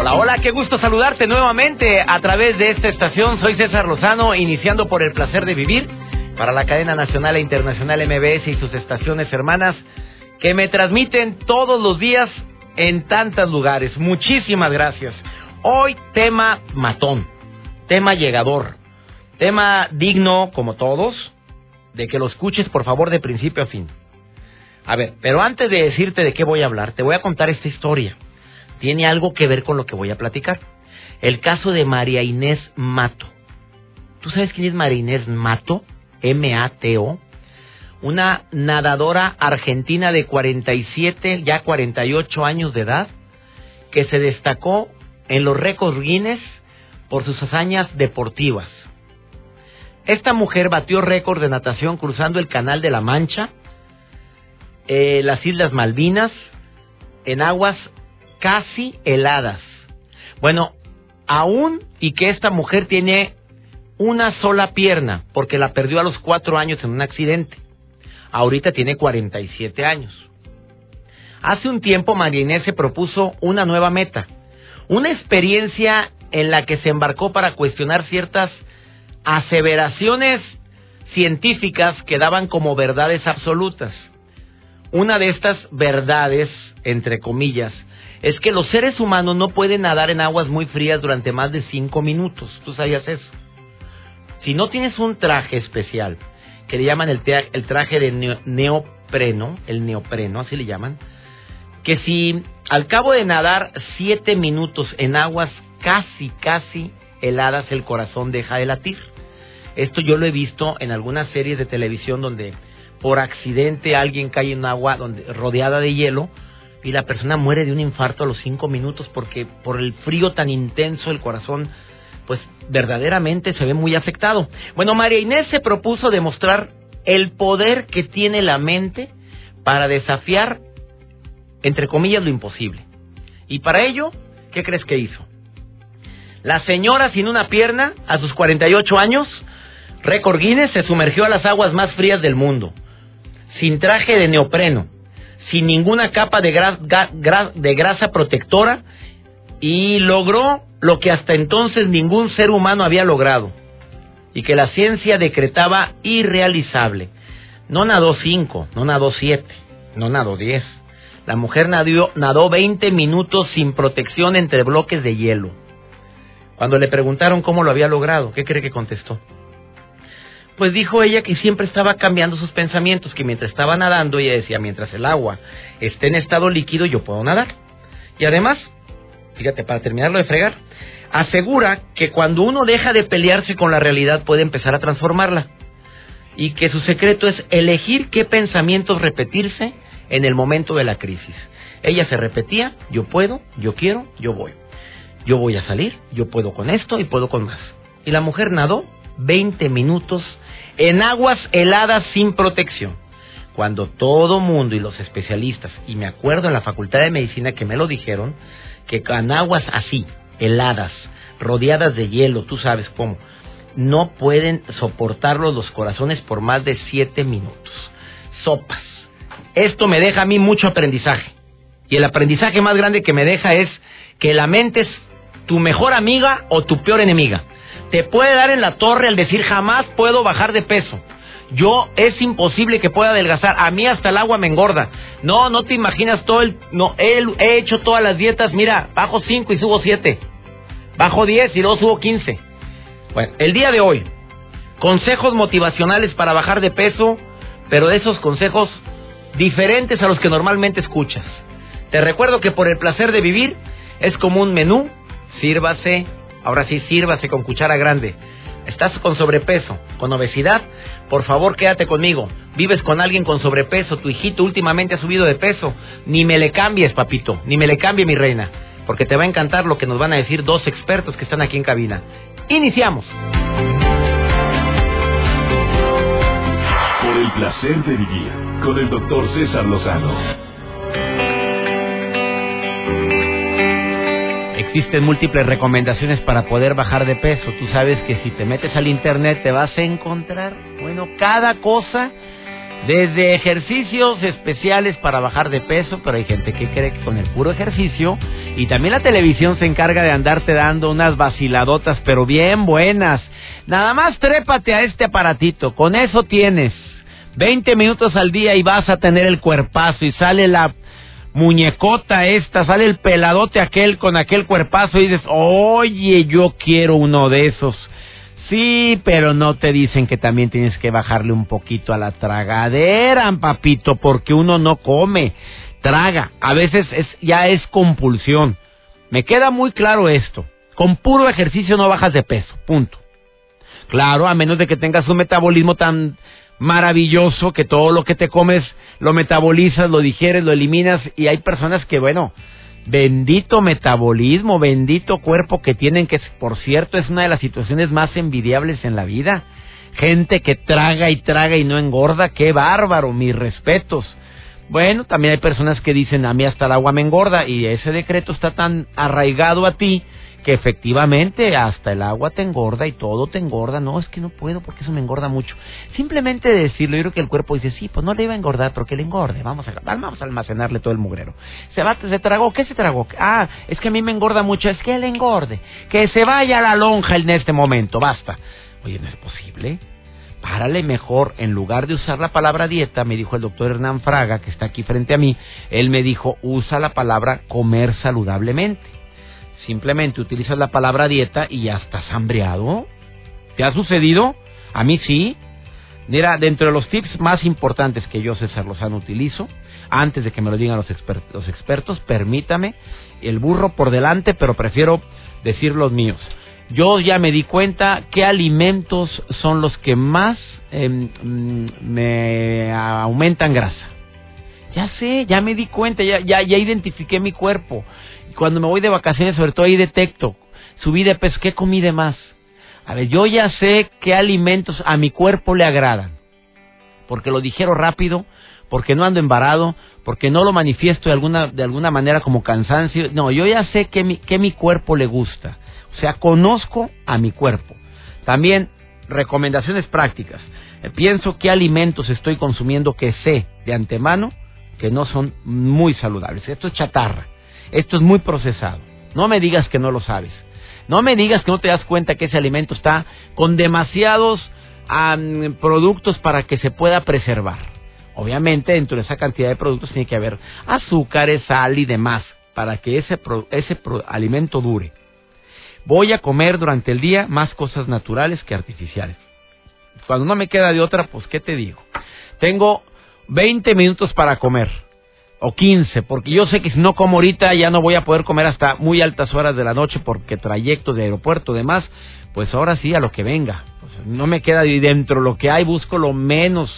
Hola, hola, qué gusto saludarte nuevamente a través de esta estación. Soy César Lozano, iniciando por el placer de vivir para la cadena nacional e internacional MBS y sus estaciones hermanas que me transmiten todos los días en tantos lugares. Muchísimas gracias. Hoy tema matón, tema llegador, tema digno como todos, de que lo escuches por favor de principio a fin. A ver, pero antes de decirte de qué voy a hablar, te voy a contar esta historia. Tiene algo que ver con lo que voy a platicar. El caso de María Inés Mato. ¿Tú sabes quién es María Inés Mato? M-A-T-O. Una nadadora argentina de 47, ya 48 años de edad, que se destacó en los récords Guinness por sus hazañas deportivas. Esta mujer batió récord de natación cruzando el Canal de la Mancha, eh, las Islas Malvinas, en aguas casi heladas. Bueno, aún y que esta mujer tiene una sola pierna, porque la perdió a los cuatro años en un accidente. Ahorita tiene 47 años. Hace un tiempo María se propuso una nueva meta, una experiencia en la que se embarcó para cuestionar ciertas aseveraciones científicas que daban como verdades absolutas. Una de estas verdades, entre comillas, es que los seres humanos no pueden nadar en aguas muy frías durante más de cinco minutos. ¿Tú sabías eso? Si no tienes un traje especial, que le llaman el, el traje de neopreno, el neopreno, así le llaman, que si al cabo de nadar siete minutos en aguas casi, casi heladas, el corazón deja de latir. Esto yo lo he visto en algunas series de televisión donde por accidente alguien cae en agua donde, rodeada de hielo y la persona muere de un infarto a los cinco minutos porque por el frío tan intenso el corazón pues verdaderamente se ve muy afectado. Bueno, María Inés se propuso demostrar el poder que tiene la mente para desafiar, entre comillas, lo imposible. Y para ello, ¿qué crees que hizo? La señora sin una pierna, a sus 48 años, récord Guinness, se sumergió a las aguas más frías del mundo, sin traje de neopreno, sin ninguna capa de, de grasa protectora y logró lo que hasta entonces ningún ser humano había logrado y que la ciencia decretaba irrealizable. No nadó cinco, no nadó siete, no nadó diez. La mujer nadó, nadó 20 minutos sin protección entre bloques de hielo. Cuando le preguntaron cómo lo había logrado, ¿qué cree que contestó? Pues dijo ella que siempre estaba cambiando sus pensamientos, que mientras estaba nadando, ella decía, mientras el agua esté en estado líquido, yo puedo nadar. Y además, fíjate, para terminarlo de fregar, asegura que cuando uno deja de pelearse con la realidad puede empezar a transformarla. Y que su secreto es elegir qué pensamientos repetirse en el momento de la crisis. Ella se repetía, yo puedo, yo quiero, yo voy. Yo voy a salir, yo puedo con esto y puedo con más. Y la mujer nadó 20 minutos en aguas heladas sin protección. Cuando todo mundo y los especialistas, y me acuerdo en la Facultad de Medicina que me lo dijeron, que con aguas así, heladas, rodeadas de hielo, tú sabes cómo, no pueden soportarlo los corazones por más de 7 minutos. Sopas. Esto me deja a mí mucho aprendizaje. Y el aprendizaje más grande que me deja es que la mente es tu mejor amiga o tu peor enemiga te puede dar en la torre al decir jamás puedo bajar de peso. Yo es imposible que pueda adelgazar. A mí hasta el agua me engorda. No, no te imaginas todo el. No, he, he hecho todas las dietas. Mira, bajo 5 y subo 7. Bajo 10 y luego subo 15. Bueno, el día de hoy, consejos motivacionales para bajar de peso, pero de esos consejos diferentes a los que normalmente escuchas. Te recuerdo que por el placer de vivir es como un menú. Sírvase Ahora sí, sírvase con cuchara grande. estás con sobrepeso, con obesidad, por favor quédate conmigo. Vives con alguien con sobrepeso, tu hijito últimamente ha subido de peso, ni me le cambies, papito, ni me le cambie mi reina, porque te va a encantar lo que nos van a decir dos expertos que están aquí en cabina. Iniciamos. Por el placer de vivir con el doctor César Lozano. Existen múltiples recomendaciones para poder bajar de peso. Tú sabes que si te metes al internet te vas a encontrar, bueno, cada cosa, desde ejercicios especiales para bajar de peso, pero hay gente que cree que con el puro ejercicio, y también la televisión se encarga de andarte dando unas vaciladotas, pero bien buenas. Nada más trépate a este aparatito, con eso tienes 20 minutos al día y vas a tener el cuerpazo y sale la muñecota esta, sale el peladote aquel con aquel cuerpazo y dices, oye, yo quiero uno de esos. Sí, pero no te dicen que también tienes que bajarle un poquito a la tragadera, papito, porque uno no come, traga. A veces es, ya es compulsión. Me queda muy claro esto. Con puro ejercicio no bajas de peso, punto. Claro, a menos de que tengas un metabolismo tan maravilloso que todo lo que te comes lo metabolizas, lo digieres, lo eliminas y hay personas que, bueno, bendito metabolismo, bendito cuerpo que tienen, que por cierto es una de las situaciones más envidiables en la vida. Gente que traga y traga y no engorda, qué bárbaro, mis respetos. Bueno, también hay personas que dicen, a mí hasta el agua me engorda y ese decreto está tan arraigado a ti que efectivamente hasta el agua te engorda y todo te engorda. No, es que no puedo porque eso me engorda mucho. Simplemente decirlo, yo creo que el cuerpo dice, sí, pues no le iba a engordar, pero que le engorde. Vamos a, vamos a almacenarle todo el mugrero. Se va, se tragó, ¿qué se tragó? Ah, es que a mí me engorda mucho, es que le engorde. Que se vaya a la lonja en este momento, basta. Oye, ¿no es posible? Párale mejor, en lugar de usar la palabra dieta, me dijo el doctor Hernán Fraga, que está aquí frente a mí, él me dijo, usa la palabra comer saludablemente Simplemente utilizas la palabra dieta y ya estás hambriado. ¿Te ha sucedido? A mí sí. Mira, dentro de los tips más importantes que yo, César Lozano, utilizo, antes de que me lo digan los, los expertos, permítame, el burro por delante, pero prefiero decir los míos. Yo ya me di cuenta qué alimentos son los que más em, mm, me aumentan grasa. Ya sé, ya me di cuenta, ya, ya, ya identifiqué mi cuerpo cuando me voy de vacaciones, sobre todo ahí detecto, subí de peso, ¿qué comí de más? A ver, yo ya sé qué alimentos a mi cuerpo le agradan, porque lo dijeron rápido, porque no ando embarado, porque no lo manifiesto de alguna, de alguna manera como cansancio. No, yo ya sé qué mi, qué mi cuerpo le gusta. O sea, conozco a mi cuerpo. También recomendaciones prácticas. Eh, pienso qué alimentos estoy consumiendo que sé de antemano que no son muy saludables. Esto es chatarra. Esto es muy procesado. No me digas que no lo sabes. No me digas que no te das cuenta que ese alimento está con demasiados productos para que se pueda preservar. Obviamente, dentro de esa cantidad de productos tiene que haber azúcares, sal y demás para que ese, ese alimento dure. Voy a comer durante el día más cosas naturales que artificiales. Cuando no me queda de otra, pues, ¿qué te digo? Tengo 20 minutos para comer o 15, porque yo sé que si no como ahorita ya no voy a poder comer hasta muy altas horas de la noche porque trayecto de aeropuerto demás, pues ahora sí a lo que venga. No me queda y dentro lo que hay busco lo menos.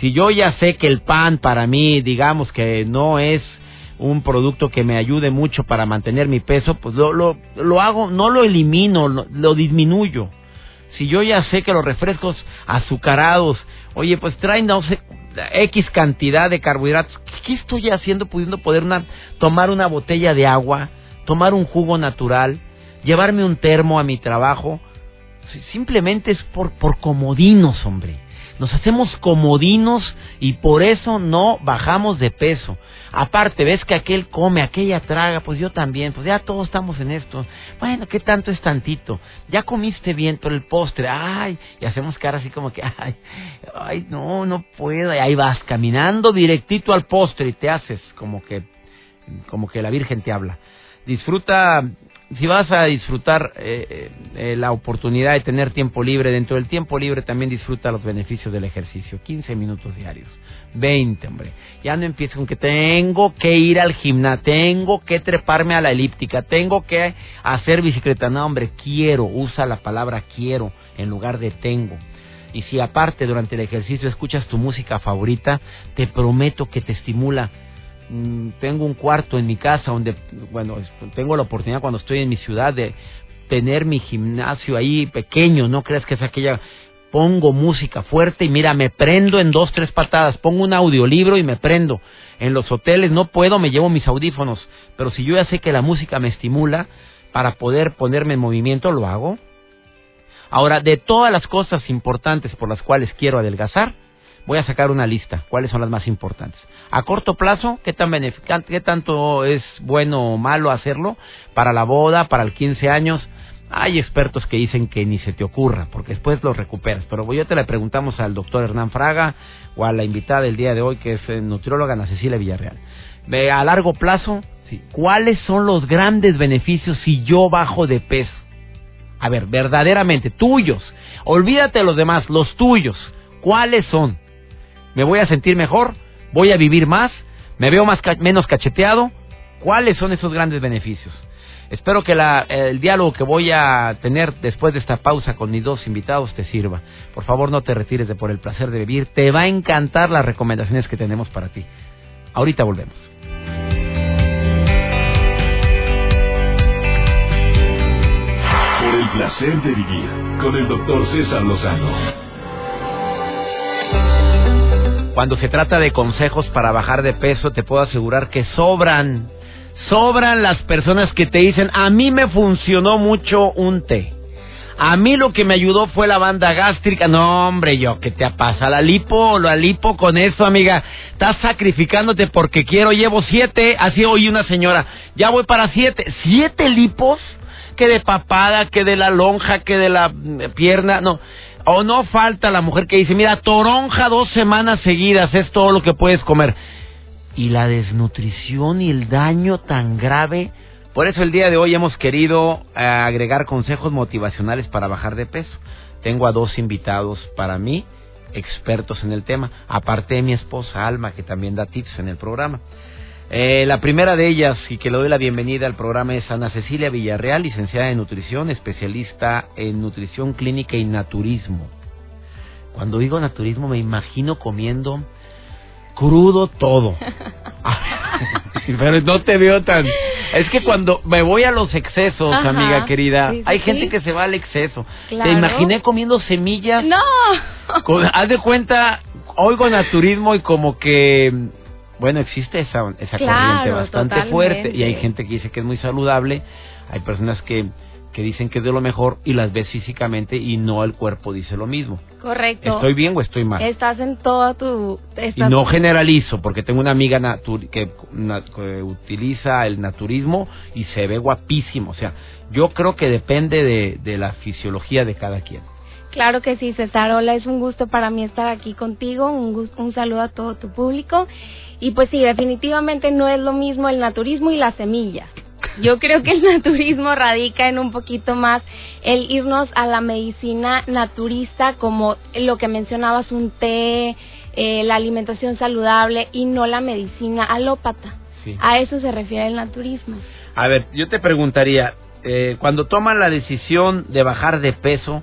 Si yo ya sé que el pan para mí, digamos que no es un producto que me ayude mucho para mantener mi peso, pues lo, lo, lo hago, no lo elimino, lo, lo disminuyo. Si yo ya sé que los refrescos azucarados, oye, pues traen, X cantidad de carbohidratos. ¿Qué estoy haciendo pudiendo poder tomar una botella de agua, tomar un jugo natural, llevarme un termo a mi trabajo? Simplemente es por, por comodinos, hombre. Nos hacemos comodinos y por eso no bajamos de peso. Aparte, ves que aquel come, aquella traga, pues yo también, pues ya todos estamos en esto. Bueno, ¿qué tanto es tantito? Ya comiste bien, pero el postre, ay, y hacemos cara así como que, ay, ay, no, no puedo. Y ahí vas caminando directito al postre y te haces como que, como que la Virgen te habla. disfruta si vas a disfrutar eh, eh, la oportunidad de tener tiempo libre, dentro del tiempo libre también disfruta los beneficios del ejercicio. 15 minutos diarios, 20, hombre. Ya no empieces con que tengo que ir al gimnasio, tengo que treparme a la elíptica, tengo que hacer bicicleta. No, hombre, quiero, usa la palabra quiero en lugar de tengo. Y si aparte durante el ejercicio escuchas tu música favorita, te prometo que te estimula tengo un cuarto en mi casa donde, bueno, tengo la oportunidad cuando estoy en mi ciudad de tener mi gimnasio ahí pequeño, no creas que es aquella, pongo música fuerte y mira, me prendo en dos, tres patadas, pongo un audiolibro y me prendo. En los hoteles no puedo, me llevo mis audífonos, pero si yo ya sé que la música me estimula para poder ponerme en movimiento, lo hago. Ahora, de todas las cosas importantes por las cuales quiero adelgazar, voy a sacar una lista. ¿Cuáles son las más importantes? A corto plazo, ¿qué, tan qué tanto es bueno o malo hacerlo? Para la boda, para el 15 años. Hay expertos que dicen que ni se te ocurra, porque después lo recuperas. Pero yo te le preguntamos al doctor Hernán Fraga o a la invitada del día de hoy, que es eh, nutrióloga Ana Cecilia Villarreal. A largo plazo, ¿cuáles son los grandes beneficios si yo bajo de peso? A ver, verdaderamente, tuyos. Olvídate de los demás, los tuyos. ¿Cuáles son? Me voy a sentir mejor, voy a vivir más, me veo más menos cacheteado. ¿Cuáles son esos grandes beneficios? Espero que el diálogo que voy a tener después de esta pausa con mis dos invitados te sirva. Por favor, no te retires de por el placer de vivir. Te va a encantar las recomendaciones que tenemos para ti. Ahorita volvemos. Por el placer de vivir con el doctor César Lozano. Cuando se trata de consejos para bajar de peso, te puedo asegurar que sobran. Sobran las personas que te dicen, a mí me funcionó mucho un té. A mí lo que me ayudó fue la banda gástrica. No, hombre, yo, ¿qué te pasa? La lipo, la lipo con eso, amiga. Estás sacrificándote porque quiero, llevo siete. Así oí una señora, ya voy para siete. ¿Siete lipos? Que de papada, que de la lonja, que de la mm, pierna. No, o no falta la mujer que dice, mira, toronja dos semanas seguidas es todo lo que puedes comer. Y la desnutrición y el daño tan grave. Por eso el día de hoy hemos querido eh, agregar consejos motivacionales para bajar de peso. Tengo a dos invitados para mí, expertos en el tema, aparte de mi esposa Alma, que también da tips en el programa. Eh, la primera de ellas, y que le doy la bienvenida al programa, es Ana Cecilia Villarreal, licenciada en nutrición, especialista en nutrición clínica y naturismo. Cuando digo naturismo me imagino comiendo crudo todo. Pero no te veo tan... Es que cuando me voy a los excesos, amiga querida, hay gente que se va al exceso. Te imaginé comiendo semillas. No. haz de cuenta, oigo naturismo y como que bueno, existe esa, esa corriente bastante fuerte y hay gente que dice que es muy saludable, hay personas que, que dicen que es de lo mejor y las ves físicamente y no el cuerpo dice lo mismo. Correcto. ¿Estoy bien o estoy mal? Estás en toda tu... Y no generalizo, porque tengo una amiga que, que, utiliza el naturismo y se ve guapísimo. O sea, yo creo que depende de, de la fisiología de cada quien. Claro que sí, César. Hola, es un gusto para mí estar aquí contigo. Un, un saludo a todo tu público. Y pues sí, definitivamente no es lo mismo el naturismo y las semillas. Yo creo que el naturismo radica en un poquito más el irnos a la medicina naturista, como lo que mencionabas, un té, eh, la alimentación saludable y no la medicina alópata. A eso se refiere el naturismo. A ver, yo te preguntaría, eh, cuando toman la decisión de bajar de peso,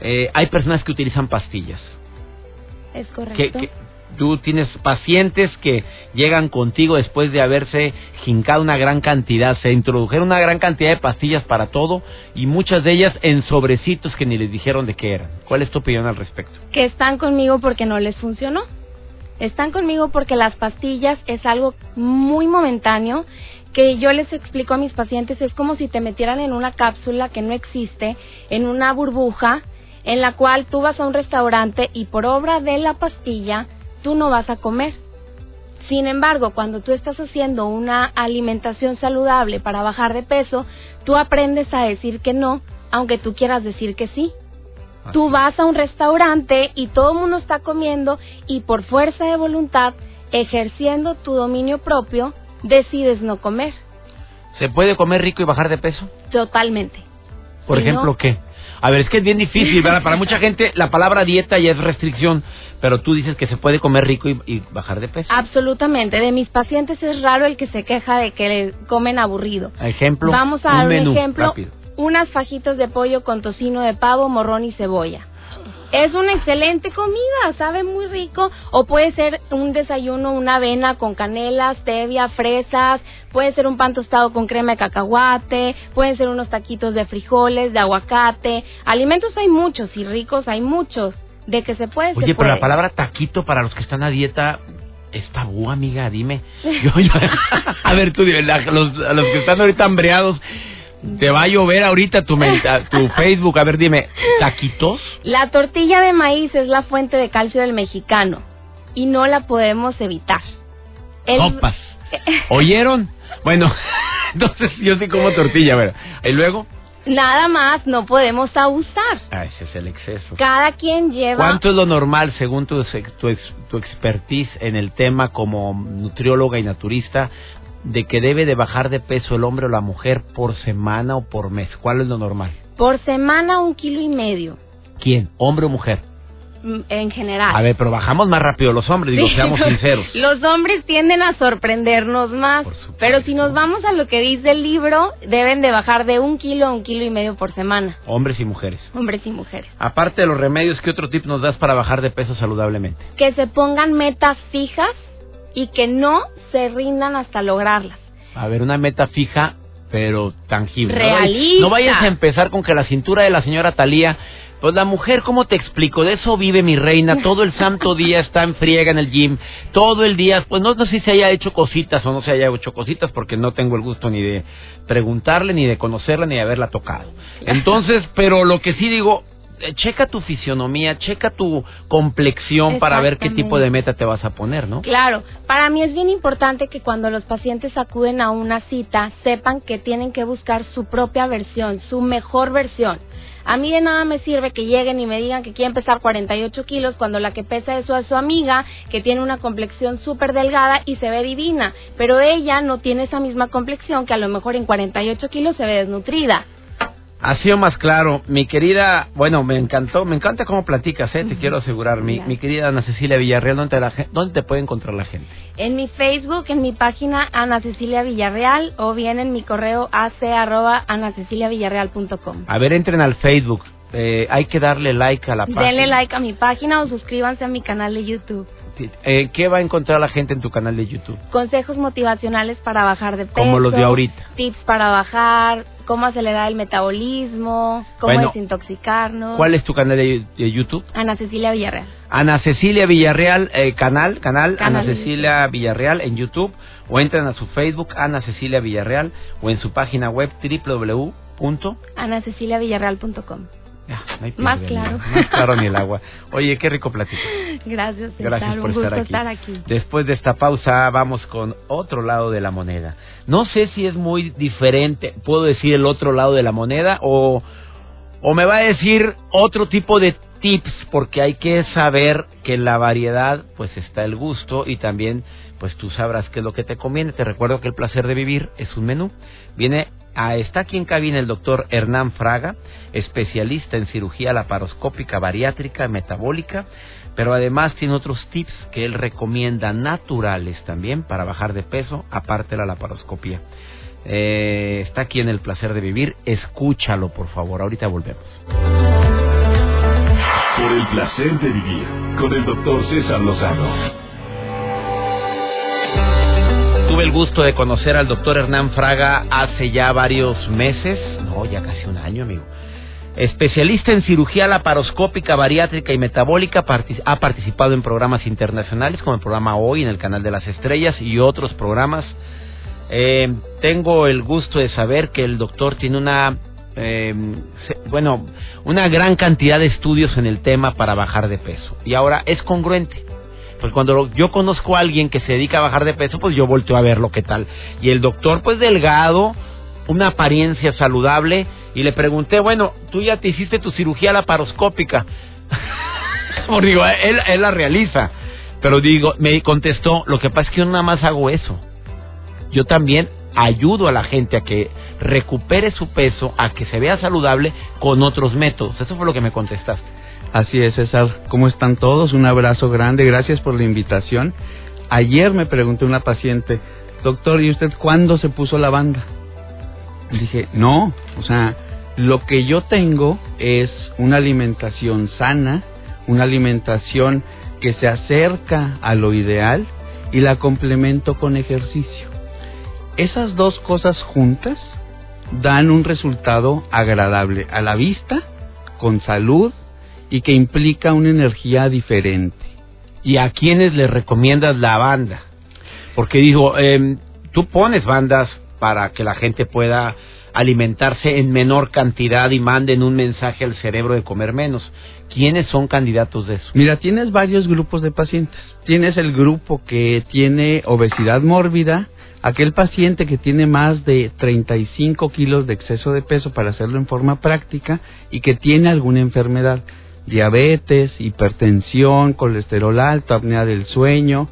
eh, hay personas que utilizan pastillas. Es correcto tú tienes pacientes que llegan contigo después de haberse jincado una gran cantidad, se introdujeron una gran cantidad de pastillas para todo y muchas de ellas en sobrecitos que ni les dijeron de qué eran. ¿Cuál es tu opinión al respecto? Que están conmigo porque no les funcionó. Están conmigo porque las pastillas es algo muy momentáneo que yo les explico a mis pacientes es como si te metieran en una cápsula que no existe, en una burbuja en la cual tú vas a un restaurante y por obra de la pastilla tú no vas a comer. Sin embargo, cuando tú estás haciendo una alimentación saludable para bajar de peso, tú aprendes a decir que no, aunque tú quieras decir que sí. Tú vas a un restaurante y todo el mundo está comiendo y por fuerza de voluntad, ejerciendo tu dominio propio, decides no comer. ¿Se puede comer rico y bajar de peso? Totalmente. Por ejemplo, ¿qué? A ver, es que es bien difícil, ¿verdad? Para mucha gente la palabra dieta ya es restricción, pero tú dices que se puede comer rico y, bajar de peso. Absolutamente. De mis pacientes es raro el que se queja de que le comen aburrido. Ejemplo. Vamos a dar un, ejemplo. Unas fajitas de pollo con tocino de pavo, morrón y cebolla. Es una excelente comida, sabe muy rico. O puede ser un desayuno, una avena con canela, stevia, fresas. Puede ser un pan tostado con crema de cacahuate. Pueden ser unos taquitos de frijoles, de aguacate. Alimentos hay muchos y ricos hay muchos. De que se puede. Oye, pero la palabra taquito para los que están a dieta es tabú, amiga, dime. a ver, tú, los, los que están ahorita hambreados, te va a llover ahorita tu, tu Facebook. A ver, dime, ¿taquitos? La tortilla de maíz es la fuente de calcio del mexicano y no la podemos evitar. El... ¿Oyeron? Bueno, entonces yo sí como tortilla, a ver. ¿Y luego? Nada más, no podemos abusar. Ah, ese es el exceso. Cada quien lleva... ¿Cuánto es lo normal según tu, tu, tu expertise en el tema como nutrióloga y naturista de que debe de bajar de peso el hombre o la mujer por semana o por mes? ¿Cuál es lo normal? Por semana un kilo y medio. ¿Quién? ¿Hombre o mujer? Mm, en general. A ver, pero bajamos más rápido los hombres, digo, seamos sinceros. Los hombres tienden a sorprendernos más, pero si nos vamos a lo que dice el libro, deben de bajar de un kilo a un kilo y medio por semana. Hombres y mujeres. Hombres y mujeres. Aparte de los remedios, ¿qué otro tip nos das para bajar de peso saludablemente? Que se pongan metas fijas y que no se rindan hasta lograrlas. A ver, una meta fija, pero tangible. Realista. No vayas a empezar con que la cintura de la señora Talía. Pues la mujer, ¿cómo te explico? De eso vive mi reina. Todo el santo día está en friega en el gym. Todo el día, pues no, sé si se haya hecho cositas o no se haya hecho cositas porque no tengo el gusto ni de preguntarle, ni de conocerla, ni de haberla tocado. Entonces, pero lo que sí digo, checa tu fisionomía, checa tu complexión para ver qué tipo de meta te vas a poner, ¿no? Claro, para mí es bien importante que cuando los pacientes acuden a una cita sepan que tienen que buscar su propia versión, su mejor versión. A mí de nada me sirve que lleguen y me digan que quieren pesar 48 kilos cuando la que pesa eso es su amiga, que tiene una complexión súper delgada y se ve divina, pero ella no tiene esa misma complexión que a lo mejor en 48 kilos se ve desnutrida. Ha sido más claro. Mi querida, bueno, me encantó, me encanta cómo platicas, ¿eh? te quiero asegurar. Mi, mi querida Ana Cecilia Villarreal, ¿dónde te, la, ¿dónde te puede encontrar la gente? En mi Facebook, en mi página Ana Cecilia Villarreal o bien en mi correo ac arroba anaceciliavillarreal.com. A ver, entren al Facebook. Eh, hay que darle like a la página. Denle like a mi página o suscríbanse a mi canal de YouTube. Eh, ¿Qué va a encontrar la gente en tu canal de YouTube? Consejos motivacionales para bajar de peso. Como los de ahorita. Tips para bajar, cómo acelerar el metabolismo, cómo desintoxicarnos. ¿Cuál es tu canal de, YouTube? Ana Cecilia Villarreal. Ana Cecilia Villarreal, eh, canal, canal, Ana Cecilia Villarreal en YouTube o entran a su Facebook Ana Cecilia Villarreal o en su página web www.anaceciliavillarreal.com. más claro. Más claro ni el agua. Oye, qué rico platico. Gracias, Gracias por estar, aquí. estar, aquí. Después de esta pausa vamos con otro lado de la moneda. No sé si es muy diferente, puedo decir el otro lado de la moneda o, o me va a decir otro tipo de tips porque hay que saber que en la variedad pues está el gusto y también pues tú sabrás qué es lo que te conviene. Te recuerdo que el placer de vivir es un menú. Viene a, está aquí en cabina el doctor Hernán Fraga, especialista en cirugía laparoscópica bariátrica metabólica, pero además tiene otros tips que él recomienda naturales también para bajar de peso, aparte de la laparoscopia. Eh, está aquí en el placer de vivir, escúchalo por favor, ahorita volvemos. Por el placer de vivir con el doctor César Lozano tuve el gusto de conocer al doctor Hernán Fraga hace ya varios meses, no, ya casi un año, amigo. Especialista en cirugía laparoscópica, bariátrica y metabólica, ha participado en programas internacionales como el programa Hoy en el Canal de las Estrellas y otros programas. Eh, tengo el gusto de saber que el doctor tiene una, eh, bueno, una gran cantidad de estudios en el tema para bajar de peso y ahora es congruente pues cuando yo conozco a alguien que se dedica a bajar de peso, pues yo volteo a ver lo que tal. Y el doctor, pues delgado, una apariencia saludable, y le pregunté, bueno, tú ya te hiciste tu cirugía laparoscópica. Porque digo, él, él la realiza. Pero digo, me contestó, lo que pasa es que yo nada más hago eso. Yo también ayudo a la gente a que recupere su peso, a que se vea saludable con otros métodos. Eso fue lo que me contestaste. Así es, César. ¿Cómo están todos? Un abrazo grande. Gracias por la invitación. Ayer me preguntó una paciente, doctor, ¿y usted cuándo se puso la banda? dije, no, o sea, lo que yo tengo es una alimentación sana, una alimentación que se acerca a lo ideal y la complemento con ejercicio. Esas dos cosas juntas dan un resultado agradable a la vista, con salud y que implica una energía diferente. ¿Y a quiénes le recomiendas la banda? Porque digo, eh, tú pones bandas para que la gente pueda alimentarse en menor cantidad y manden un mensaje al cerebro de comer menos. ¿Quiénes son candidatos de eso? Mira, tienes varios grupos de pacientes. Tienes el grupo que tiene obesidad mórbida, aquel paciente que tiene más de 35 kilos de exceso de peso para hacerlo en forma práctica y que tiene alguna enfermedad, diabetes, hipertensión, colesterol alto, apnea del sueño,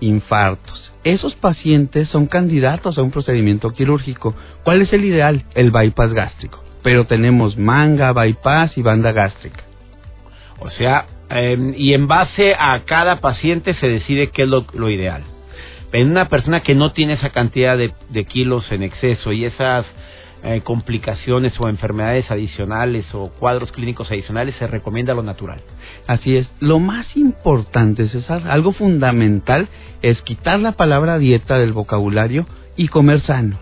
infartos. Esos pacientes son candidatos a un procedimiento quirúrgico. ¿Cuál es el ideal? El bypass gástrico. Pero tenemos manga, bypass y banda gástrica. O sea, em, y en base a cada paciente se decide qué es lo, ideal. En una persona que no tiene esa cantidad de kilos en exceso y esas eh, complicaciones o enfermedades adicionales o cuadros clínicos adicionales, se recomienda lo natural. Así es. Lo más importante, César, algo fundamental, es quitar la palabra dieta del vocabulario y comer sano.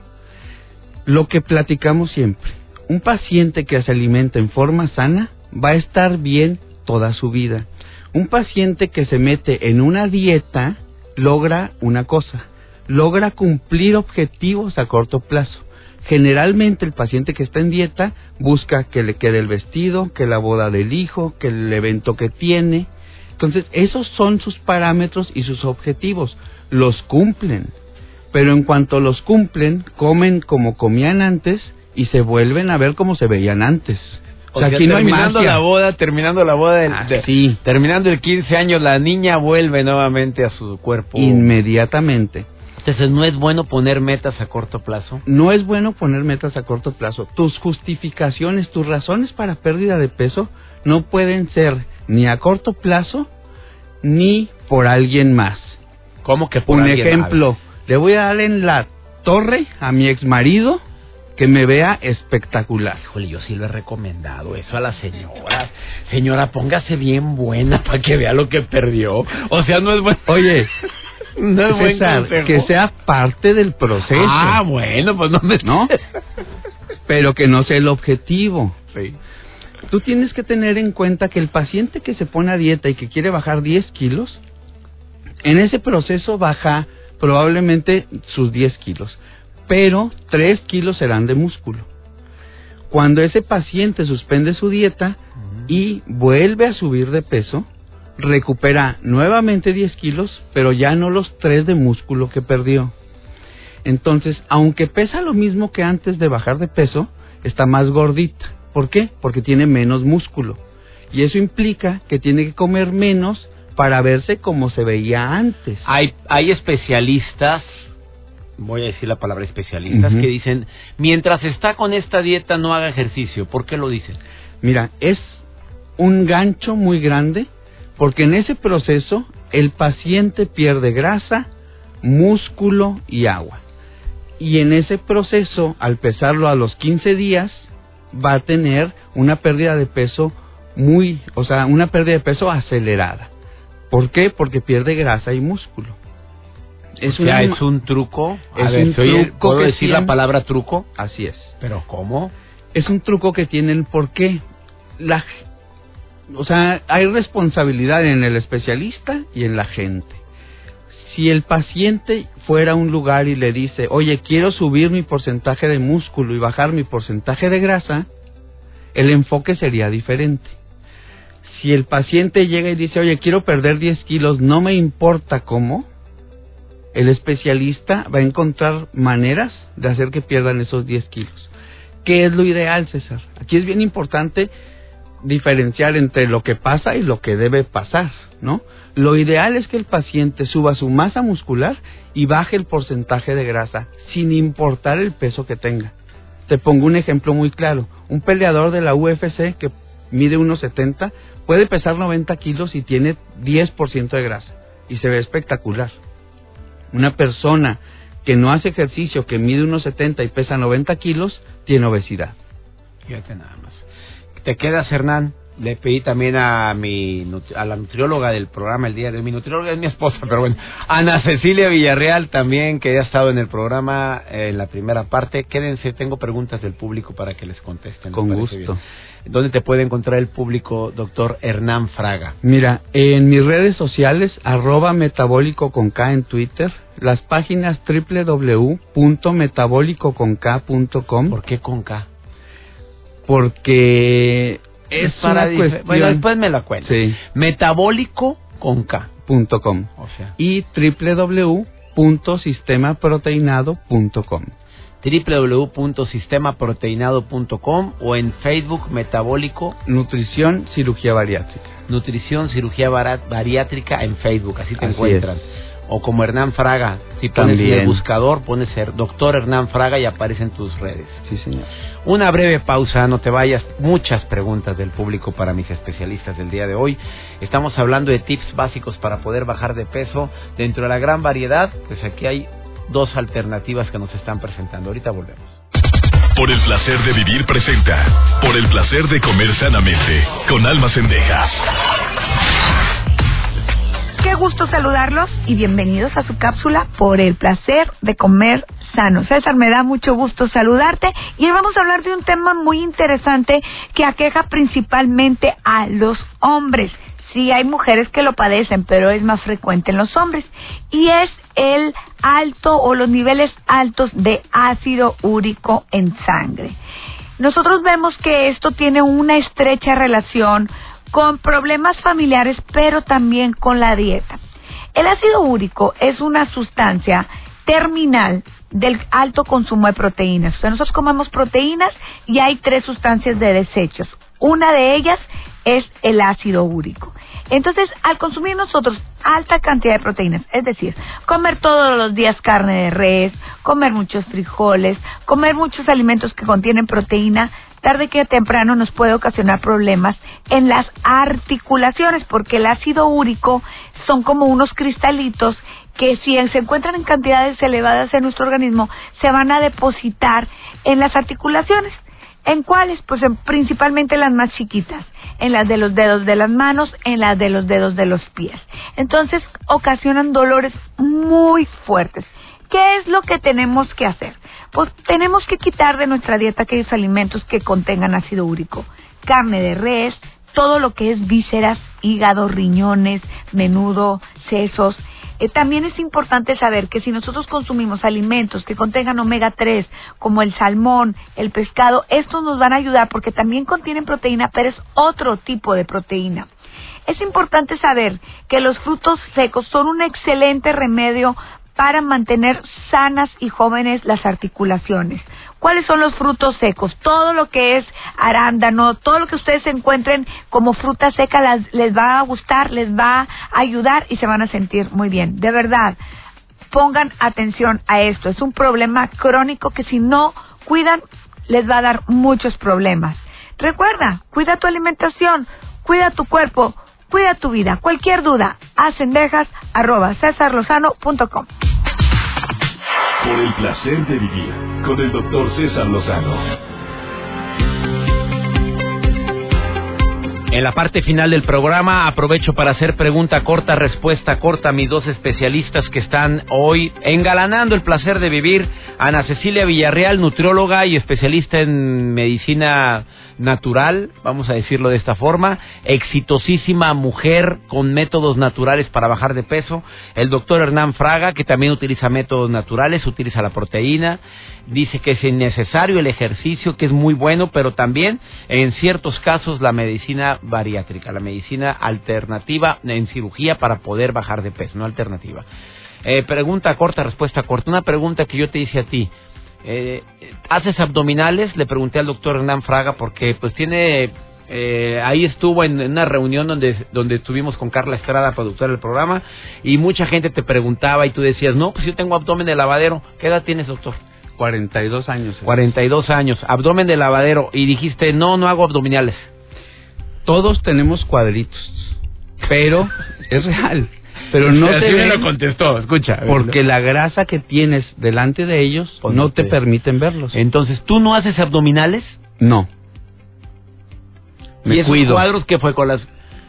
Lo que platicamos siempre, un paciente que se alimenta en forma sana va a estar bien toda su vida. Un paciente que se mete en una dieta logra una cosa, logra cumplir objetivos a corto plazo Generalmente el paciente que está en dieta busca que le quede el vestido, que la boda del hijo, que el evento que tiene. Entonces, esos son sus parámetros y sus objetivos. Los cumplen. Pero en cuanto los cumplen, comen como comían antes y se vuelven a ver como se veían antes. O, sea, aquí terminando la boda, terminando la boda, del, ah, terminando el 15 años, la niña vuelve nuevamente a su cuerpo. Inmediatamente. Entonces, ¿no es bueno poner metas a corto plazo? No es bueno poner metas a corto plazo. Tus justificaciones, tus razones para pérdida de peso no pueden ser ni a corto plazo ni por alguien más. ¿Cómo que por Un ejemplo, le voy a dar en la torre a mi ex marido que me vea espectacular. Híjole, yo sí lo he recomendado eso a la señora. Señora, póngase bien buena para que vea lo que perdió. O sea, no es bueno. Oye, no que sea parte del proceso. Ah, bueno, pues no me... ¿No? Pero que no sea el objetivo. Sí. Tú tienes que tener en cuenta que el paciente que se pone a dieta y que quiere bajar 10 kilos, en ese proceso baja probablemente sus 10 kilos, pero 3 kilos serán de músculo. Cuando ese paciente suspende su dieta y vuelve a subir de peso, recupera nuevamente 10 kilos, pero ya no los 3 de músculo que perdió. Entonces, aunque pesa lo mismo que antes de bajar de peso, está más gordita. ¿Por qué? Porque tiene menos músculo. Y eso implica que tiene que comer menos para verse como se veía antes. Hay, hay especialistas, voy a decir la palabra especialistas, que dicen, mientras está con esta dieta no haga ejercicio. ¿Por qué lo dicen? Mira, es un gancho muy grande porque en ese proceso el paciente pierde grasa, músculo y agua. Y en ese proceso, al pesarlo a los 15 días, va a tener una pérdida de peso muy, o sea, una pérdida de peso acelerada. ¿Por qué? Porque pierde grasa y músculo. Es, o es un truco. es un truco ¿Puedo decir la palabra truco? Así es. ¿Pero cómo? Es un truco que tienen porque la, o sea, hay responsabilidad en el especialista y en la gente. Si el paciente fuera a un lugar y le dice, oye, quiero subir mi porcentaje de músculo y bajar mi porcentaje de grasa, el enfoque sería diferente. Si el paciente llega y dice, oye, quiero perder 10 kilos, no me importa cómo, el especialista va a encontrar maneras de hacer que pierdan esos 10 kilos. ¿Qué es lo ideal, César? Aquí es bien importante diferenciar entre lo que pasa y lo que debe pasar, ¿no? Lo ideal es que el paciente suba su masa muscular y baje el porcentaje de grasa, sin importar el peso que tenga. Te pongo un ejemplo muy claro. Un peleador de la UFC que mide 1,70 puede pesar 90 kilos y tiene 10% de grasa y se ve espectacular. Una persona que no hace ejercicio, que mide 1,70 y pesa 90 kilos, tiene obesidad. Fíjate nada más. ¿Te quedas, Hernán? Le pedí también a mi a la nutrióloga del programa el día de hoy. Mi nutrióloga es mi esposa, pero bueno. Ana Cecilia Villarreal también, que ha estado en el programa eh, en la primera parte. Quédense, tengo preguntas del público para que les contesten. Con gusto. ¿Dónde te puede encontrar el público, doctor Hernán Fraga? Mira, en mis redes sociales, arroba metabólico con K en Twitter, las páginas www.metabólicoconk.com. ¿Por qué con K? Porque es, para una cuestión... Bueno, después me la cuento. Sí. Metabólico con K. Punto com. O sea. Y www.sistemaproteinado.com www.sistemaproteinado.com o en Facebook Metabólico Nutrición Cirugía Bariátrica. Nutrición Cirugía Bariátrica en Facebook, así te encuentran. O como Hernán Fraga, si pones en el buscador, pones ser doctor Hernán Fraga y aparece en tus redes. Sí, señor. Una breve pausa, no te vayas. Muchas preguntas del público para mis especialistas del día de hoy. Estamos hablando de tips básicos para poder bajar de peso. Dentro de la gran variedad, pues aquí hay dos alternativas que nos están presentando. Ahorita volvemos. Por el placer de vivir presenta. Por el placer de comer sanamente. Con almas cendejas. Qué gusto saludarlos y bienvenidos a su cápsula por el placer de comer sano. César, me da mucho gusto saludarte y hoy vamos a hablar de un tema muy interesante que aqueja principalmente a los hombres. Sí, hay mujeres que lo padecen, pero es más frecuente en los hombres. Y es el alto o los niveles altos de ácido úrico en sangre. Nosotros vemos que esto tiene una estrecha relación con problemas familiares, pero también con la dieta. El ácido úrico es una sustancia terminal del alto consumo de proteínas. O sea, nosotros comemos proteínas y hay tres sustancias de desechos. Una de ellas es el ácido úrico. Entonces, al consumir nosotros alta cantidad de proteínas, es decir, comer todos los días carne de res, comer muchos frijoles, comer muchos alimentos que contienen proteína, tarde que temprano nos puede ocasionar problemas en las articulaciones, porque el ácido úrico son como unos cristalitos que si se encuentran en cantidades elevadas en nuestro organismo, se van a depositar en las articulaciones. ¿En cuáles? Pues en, principalmente las más chiquitas, en las de los dedos de las manos, en las de los dedos de los pies. Entonces ocasionan dolores muy fuertes. ¿Qué es lo que tenemos que hacer? Pues tenemos que quitar de nuestra dieta aquellos alimentos que contengan ácido úrico, carne de res, todo lo que es vísceras, hígado, riñones, menudo, sesos, eh, también es importante saber que si nosotros consumimos alimentos que contengan omega 3, como el salmón, el pescado, estos nos van a ayudar porque también contienen proteína, pero es otro tipo de proteína. Es importante saber que los frutos secos son un excelente remedio para mantener sanas y jóvenes las articulaciones. ¿Cuáles son los frutos secos? Todo lo que es arándano, todo lo que ustedes encuentren como fruta seca les va a gustar, les va a ayudar y se van a sentir muy bien. De verdad, pongan atención a esto. Es un problema crónico que si no cuidan les va a dar muchos problemas. Recuerda, cuida tu alimentación, cuida tu cuerpo, Cuida tu vida. Cualquier duda, cesarlozano.com. Por el placer de vivir con el doctor César Lozano. En la parte final del programa aprovecho para hacer pregunta corta, respuesta corta a mis dos especialistas que están hoy engalanando el placer de vivir. Ana Cecilia Villarreal, nutrióloga y especialista en medicina natural, vamos a decirlo de esta forma, exitosísima mujer con métodos naturales para bajar de peso. El doctor Hernán Fraga, que también utiliza métodos naturales, utiliza la proteína, dice que es innecesario el ejercicio, que es muy bueno, pero también en ciertos casos la medicina bariátrica, la medicina alternativa en cirugía para poder bajar de peso, no alternativa. Eh, pregunta corta, respuesta corta. Una pregunta que yo te hice a ti. Eh, ¿Haces abdominales? Le pregunté al doctor Hernán Fraga porque pues tiene Eh, ahí estuvo en, en una reunión donde, donde estuvimos con Carla Estrada, productora del programa, y mucha gente te preguntaba y tú decías, no, pues yo tengo abdomen de lavadero. ¿Qué edad tienes, doctor? 42 años. 42 años, abdomen de lavadero, y dijiste, no, no hago abdominales. Todos tenemos cuadritos, pero es real. Pero no Así te me ven lo contestó, escucha. porque la grasa que tienes delante de ellos no te permiten verlos. Entonces, ¿tú no haces abdominales? No. ¿Y Me esos cuido. cuadros que fue con las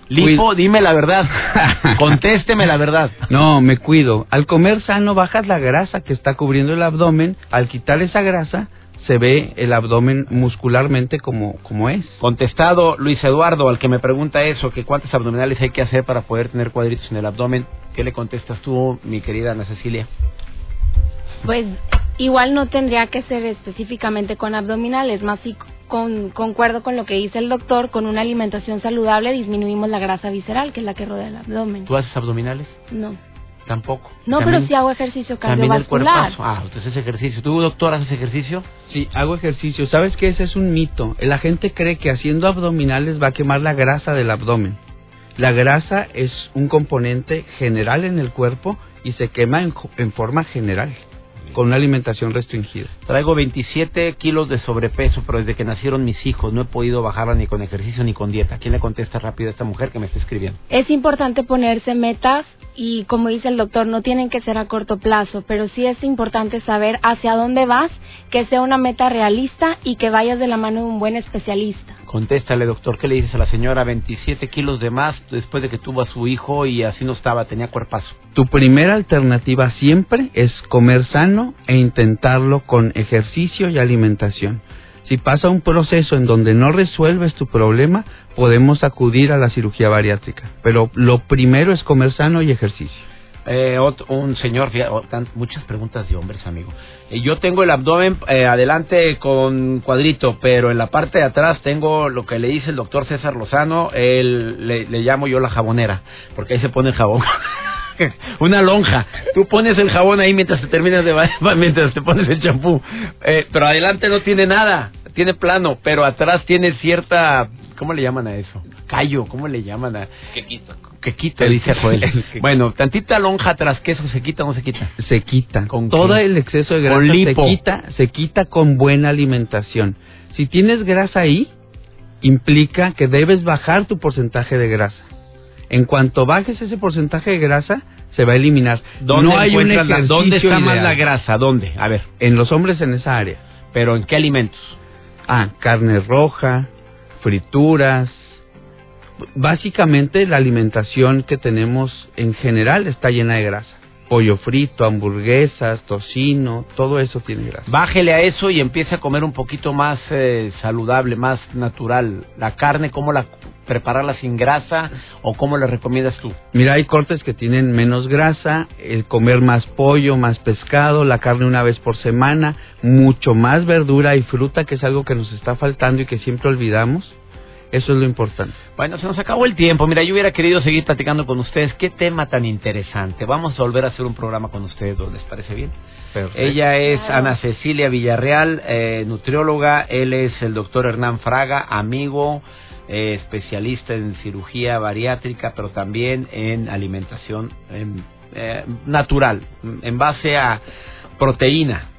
lipo? Dime la verdad. Contésteme la verdad. No, me cuido. Al comer sano bajas la grasa que está cubriendo el abdomen. Al quitar esa grasa se ve el abdomen muscularmente como, como es. Contestado Luis Eduardo, al que me pregunta eso, que cuántos abdominales hay que hacer para poder tener cuadritos en el abdomen. ¿Qué le contestas tú, mi querida Ana Cecilia? Pues igual no tendría que ser específicamente con abdominales, más si con, concuerdo con lo que dice el doctor, con una alimentación saludable disminuimos la grasa visceral, que es la que rodea el abdomen. ¿Tú haces abdominales? No. Tampoco. No, También- pero sí hago ejercicio También el cardiovascular. Ah, entonces ejercicio. ¿Tú, doctor, haces ejercicio? Sí, hago ejercicio. ¿Sabes qué? Ese es un mito. La gente cree que haciendo abdominales va a quemar la grasa del abdomen. La grasa es un componente general en el cuerpo y se quema en, en forma general, con una alimentación restringida. Traigo 27 kilos de sobrepeso, pero desde que nacieron mis hijos no he podido bajarla ni con ejercicio ni con dieta. ¿Quién le contesta rápido a esta mujer que me está escribiendo? Es importante ponerse metas y como dice el doctor, no tienen que ser a corto plazo, pero sí es importante saber hacia dónde vas, que sea una meta realista y que vayas de la mano de un buen especialista. Contéstale, doctor, ¿qué le dices a la señora? 27 kilos de más después de que tuvo a su hijo y así no estaba, tenía cuerpazo. Tu primera alternativa siempre es comer sano e intentarlo con ejercicio y alimentación. Si pasa un proceso en donde no resuelves tu problema, podemos acudir a la cirugía bariátrica. Pero lo primero es comer sano y ejercicio. Eh, ot- un señor, oh, muchas preguntas de hombres, amigo. Eh, yo tengo el abdomen eh, adelante con cuadrito, pero en la parte de atrás tengo lo que le dice el doctor César Lozano, el, le, llamo yo la jabonera, porque ahí se pone el jabón. Una lonja. Tú pones el jabón ahí mientras te terminas de mientras te pones el champú. Eh, pero adelante no tiene nada, tiene plano, pero atrás tiene cierta, ¿cómo le llaman a eso? Callo, ¿cómo le llaman a? Que quita. Que quita, dice Joel. bueno, tantita lonja atrás, que eso se quita o no se quita. Se quita. ¿Con Todo qué? el exceso de Con grasa se quita, se quita con buena alimentación. Si tienes grasa ahí, implica que debes bajar tu porcentaje de grasa. En cuanto bajes ese porcentaje de grasa, se va a eliminar. ¿Dónde, no hay un la- ejercicio ¿dónde está más la grasa? ¿Dónde? A ver, En los hombres en esa área. pero ¿en qué alimentos? Ah, carne roja, frituras. Básicamente la alimentación que tenemos en general está llena de grasa. Pollo frito, hamburguesas, tocino, todo eso tiene grasa. Bájele a eso y empiece a comer un poquito más eh, saludable, más natural. La carne, ¿cómo la prepararla sin grasa o cómo la recomiendas tú? Mira, hay cortes que tienen menos grasa, el comer más pollo, más pescado, la carne una vez por semana, mucho más verdura y fruta, que es algo que nos está faltando y que siempre olvidamos. Eso es lo importante. Bueno, se nos acabó el tiempo. Mira, yo hubiera querido seguir platicando con ustedes. Qué tema tan interesante. Vamos a volver a hacer un programa con ustedes, ¿les parece bien? Ella es Ana Cecilia Villarreal, eh, nutrióloga. Él es el doctor Hernán Fraga, amigo, eh, especialista en cirugía bariátrica, pero también en alimentación eh, natural, en base a proteína,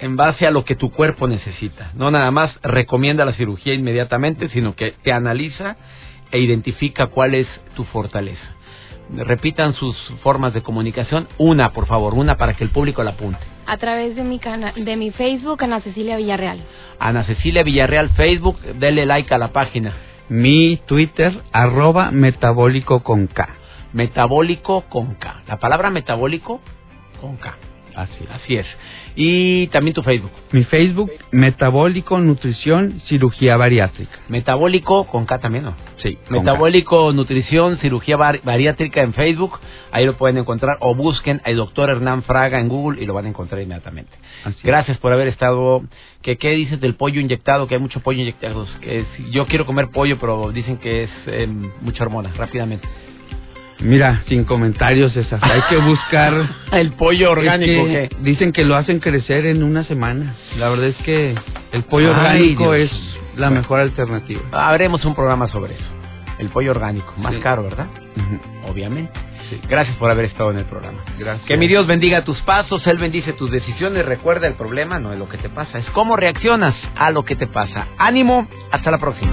en base a lo que tu cuerpo necesita. No nada más recomienda la cirugía inmediatamente, sino que te analiza e identifica cuál es tu fortaleza. Repitan sus formas de comunicación. Una, por favor, una para que el público la apunte. A través de mi, cana de mi Facebook, Ana Cecilia Villarreal. Ana Cecilia Villarreal, Facebook, dele like a la página. Mi Twitter, arroba metabólico con K. Metabólico con K. La palabra metabólico con K. Así es. Así es. Y también tu Facebook. Mi Facebook, Metabólico, Nutrición, Cirugía Bariátrica. Metabólico con K también, ¿no? Sí. Metabólico, nutrición, cirugía bar- bariátrica en Facebook. Ahí lo pueden encontrar. O busquen al doctor Hernán Fraga en Google y lo van a encontrar inmediatamente. Es. Gracias por haber estado. ¿Qué, ¿Qué dices del pollo inyectado? Que hay mucho pollo inyectado. Que es- yo quiero comer pollo, pero dicen que es eh, mucha hormona. Rápidamente. Mira, sin comentarios esas. Hay que buscar... El pollo orgánico. Es que. Dicen que lo hacen crecer en una semana. La verdad es que el pollo Ay, orgánico Dios. es la mejor alternativa. Haremos un programa sobre eso. El pollo orgánico, más Sí. caro, ¿verdad? Obviamente. Sí. Gracias por haber estado en el programa. Gracias. Que mi Dios bendiga tus pasos, Él bendice tus decisiones. Recuerda, el problema no es lo que te pasa, es cómo reaccionas a lo que te pasa. Ánimo, hasta la próxima.